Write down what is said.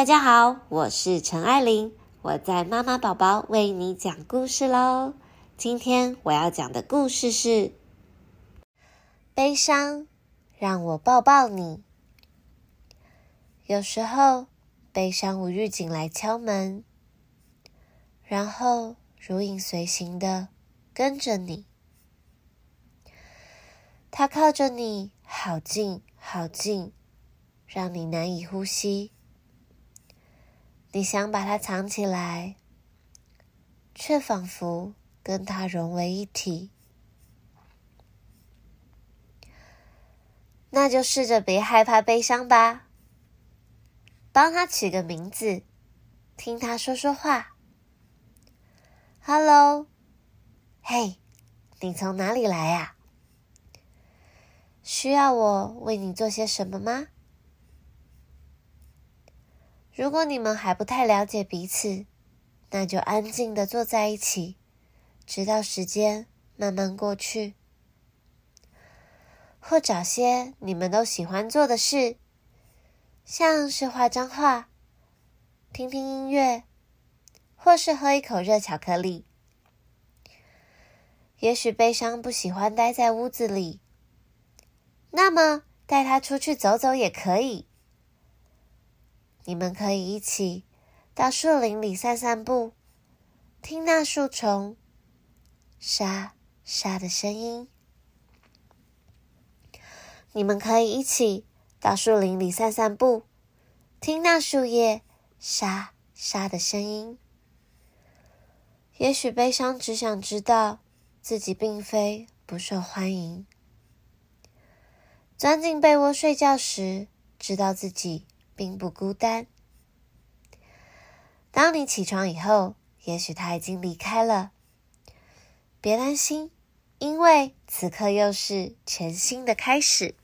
大家好，我是陈爱琳，我在妈妈宝宝为你讲故事喽。今天我要讲的故事是：悲伤，让我抱抱你。有时候，悲伤无预警来敲门，然后如影随形的跟着你。它靠着你，好近好近，让你难以呼吸。你想把它藏起来，却仿佛跟它融为一体。那就试着别害怕悲伤吧，帮它取个名字，听它说说话。Hello，嘿，你从哪里来呀？需要我为你做些什么吗？如果你们还不太了解彼此，那就安静的坐在一起，直到时间慢慢过去。或找些你们都喜欢做的事，像是画张画、听听音乐，或是喝一口热巧克力。也许悲伤不喜欢待在屋子里，那么带他出去走走也可以。你们可以一起到树林里散散步，听那树丛沙沙的声音。你们可以一起到树林里散散步，听那树叶沙沙的声音。也许悲伤只想知道自己并非不受欢迎。钻进被窝睡觉时，知道自己。并不孤单。当你起床以后，也许他已经离开了。别担心，因为此刻又是全新的开始。